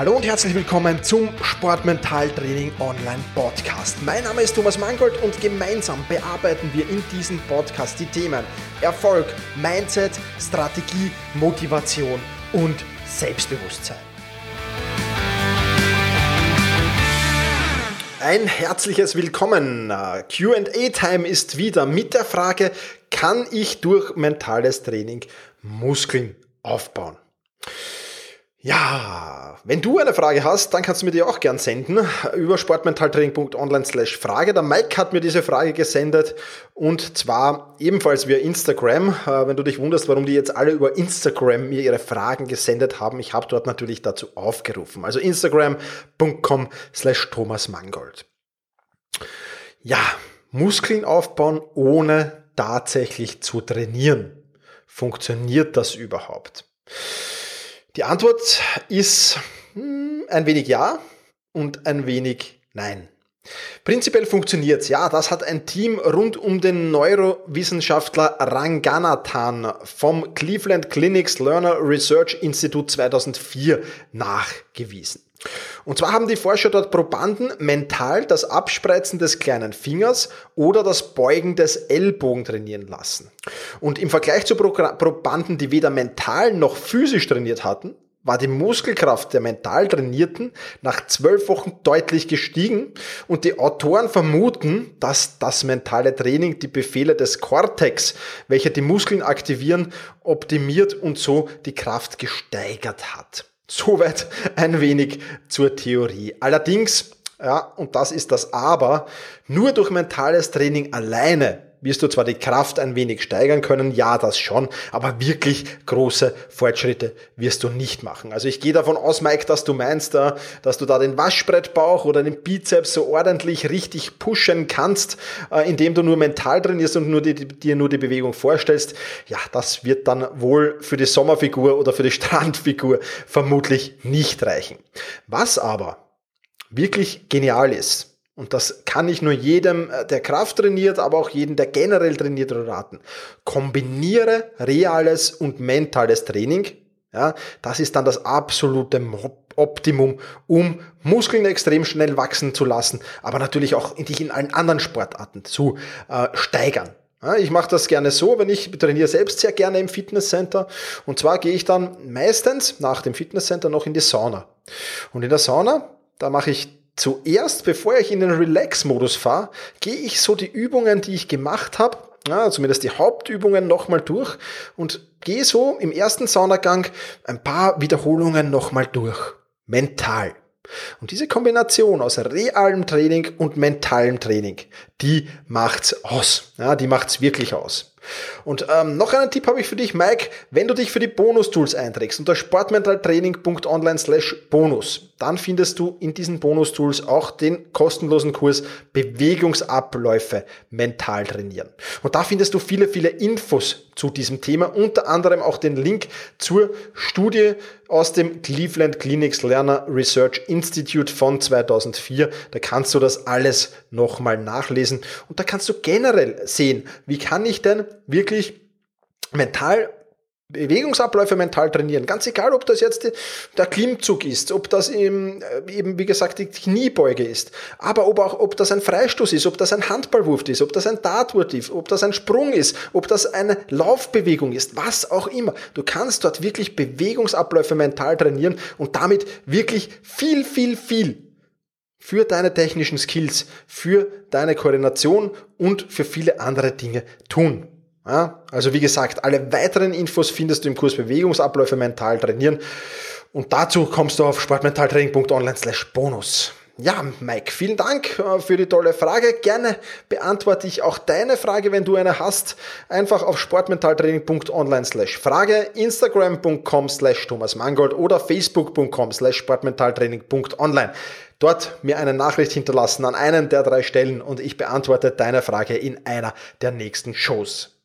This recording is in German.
Hallo und herzlich willkommen zum Sportmentaltraining Online Podcast. Mein Name ist Thomas Mangold und gemeinsam bearbeiten wir in diesem Podcast die Themen Erfolg, Mindset, Strategie, Motivation und Selbstbewusstsein. Ein herzliches Willkommen. QA-Time ist wieder mit der Frage, kann ich durch mentales Training Muskeln aufbauen? Ja, wenn du eine Frage hast, dann kannst du mir die auch gern senden über sportmentaltraining.online slash Frage. Der Mike hat mir diese Frage gesendet und zwar ebenfalls via Instagram. Äh, wenn du dich wunderst, warum die jetzt alle über Instagram mir ihre Fragen gesendet haben, ich habe dort natürlich dazu aufgerufen. Also instagram.com slash Thomas Mangold. Ja, Muskeln aufbauen ohne tatsächlich zu trainieren. Funktioniert das überhaupt? Die Antwort ist hm, ein wenig ja und ein wenig nein. Prinzipiell funktioniert's. Ja, das hat ein Team rund um den Neurowissenschaftler Ranganathan vom Cleveland Clinics Learner Research Institute 2004 nachgewiesen. Und zwar haben die Forscher dort Probanden mental das Abspreizen des kleinen Fingers oder das Beugen des Ellbogen trainieren lassen. Und im Vergleich zu Probanden, die weder mental noch physisch trainiert hatten, war die Muskelkraft der mental Trainierten nach zwölf Wochen deutlich gestiegen und die Autoren vermuten, dass das mentale Training die Befehle des Cortex, welche die Muskeln aktivieren, optimiert und so die Kraft gesteigert hat. Soweit ein wenig zur Theorie. Allerdings, ja, und das ist das Aber, nur durch mentales Training alleine wirst du zwar die Kraft ein wenig steigern können, ja, das schon, aber wirklich große Fortschritte wirst du nicht machen. Also ich gehe davon aus, Mike, dass du meinst, äh, dass du da den Waschbrettbauch oder den Bizeps so ordentlich richtig pushen kannst, äh, indem du nur mental trainierst und nur die, dir nur die Bewegung vorstellst. Ja, das wird dann wohl für die Sommerfigur oder für die Strandfigur vermutlich nicht reichen. Was aber wirklich genial ist, und das kann ich nur jedem, äh, der Kraft trainiert, aber auch jedem, der generell trainiert, raten. Kombiniere reales und mentales Training. Ja, das ist dann das absolute Optimum, um Muskeln extrem schnell wachsen zu lassen, aber natürlich auch dich in allen anderen Sportarten zu äh, steigern. Ich mache das gerne so, wenn ich trainiere selbst sehr gerne im Fitnesscenter. Und zwar gehe ich dann meistens nach dem Fitnesscenter noch in die Sauna. Und in der Sauna, da mache ich Zuerst, bevor ich in den Relax-Modus fahre, gehe ich so die Übungen, die ich gemacht habe, ja, zumindest die Hauptübungen nochmal durch und gehe so im ersten Saunagang ein paar Wiederholungen nochmal durch. Mental. Und diese Kombination aus realem Training und mentalem Training, die macht's aus. Ja, die macht's wirklich aus. Und ähm, noch einen Tipp habe ich für dich, Mike. Wenn du dich für die Bonus-Tools einträgst unter sportmentaltraining.online slash bonus, dann findest du in diesen Bonus-Tools auch den kostenlosen Kurs Bewegungsabläufe mental trainieren. Und da findest du viele, viele Infos zu diesem Thema, unter anderem auch den Link zur Studie aus dem Cleveland Clinics Lerner Research Institute von 2004. Da kannst du das alles nochmal nachlesen und da kannst du generell sehen, wie kann ich denn wirklich mental Bewegungsabläufe mental trainieren. Ganz egal, ob das jetzt der Klimmzug ist, ob das eben, äh, eben wie gesagt, die Kniebeuge ist, aber ob auch, ob das ein Freistoß ist, ob das ein Handballwurf ist, ob das ein Dartwurf ist, ob das ein Sprung ist, ob das eine Laufbewegung ist, was auch immer. Du kannst dort wirklich Bewegungsabläufe mental trainieren und damit wirklich viel, viel, viel für deine technischen Skills, für deine Koordination und für viele andere Dinge tun. Ja, also wie gesagt, alle weiteren Infos findest du im Kurs Bewegungsabläufe mental trainieren. Und dazu kommst du auf sportmentaltraining.online slash bonus. Ja, Mike, vielen Dank äh, für die tolle Frage. Gerne beantworte ich auch deine Frage, wenn du eine hast. Einfach auf sportmentaltraining.online slash Frage, instagram.com slash Thomas Mangold oder facebook.com slash sportmentaltraining.online. Dort mir eine Nachricht hinterlassen an einen der drei Stellen und ich beantworte deine Frage in einer der nächsten Shows.